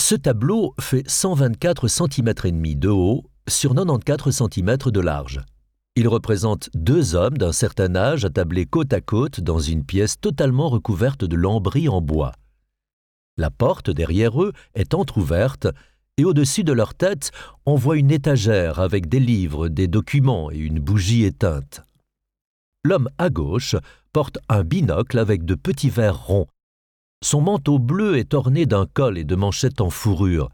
Ce tableau fait 124 cm et demi de haut sur 94 cm de large. Il représente deux hommes d'un certain âge attablés côte à côte dans une pièce totalement recouverte de lambris en bois. La porte derrière eux est entr'ouverte et au-dessus de leur tête, on voit une étagère avec des livres, des documents et une bougie éteinte. L'homme à gauche porte un binocle avec de petits verres ronds. Son manteau bleu est orné d'un col et de manchettes en fourrure.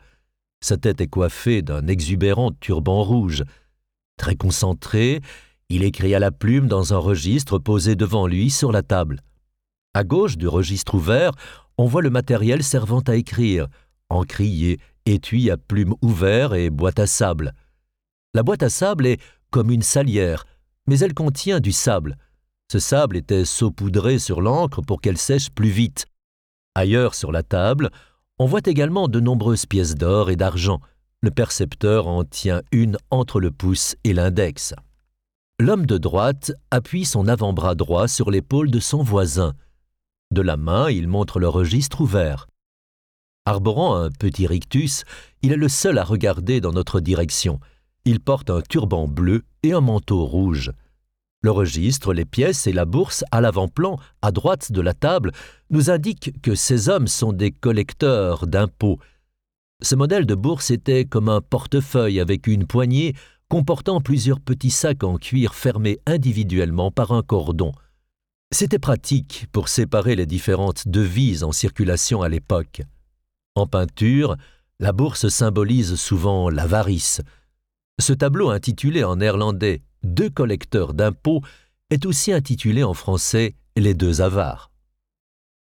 Sa tête est coiffée d'un exubérant turban rouge. Très concentré, il écrit à la plume dans un registre posé devant lui sur la table. À gauche du registre ouvert, on voit le matériel servant à écrire, encrier, étui à plumes ouvert et boîte à sable. La boîte à sable est comme une salière, mais elle contient du sable. Ce sable était saupoudré sur l'encre pour qu'elle sèche plus vite. Ailleurs sur la table, on voit également de nombreuses pièces d'or et d'argent. Le percepteur en tient une entre le pouce et l'index. L'homme de droite appuie son avant-bras droit sur l'épaule de son voisin. De la main, il montre le registre ouvert. Arborant un petit rictus, il est le seul à regarder dans notre direction. Il porte un turban bleu et un manteau rouge. Le registre, les pièces et la bourse à l'avant-plan, à droite de la table, nous indiquent que ces hommes sont des collecteurs d'impôts. Ce modèle de bourse était comme un portefeuille avec une poignée comportant plusieurs petits sacs en cuir fermés individuellement par un cordon. C'était pratique pour séparer les différentes devises en circulation à l'époque. En peinture, la bourse symbolise souvent l'avarice. Ce tableau intitulé en néerlandais Deux collecteurs d'impôts est aussi intitulé en français Les deux avares.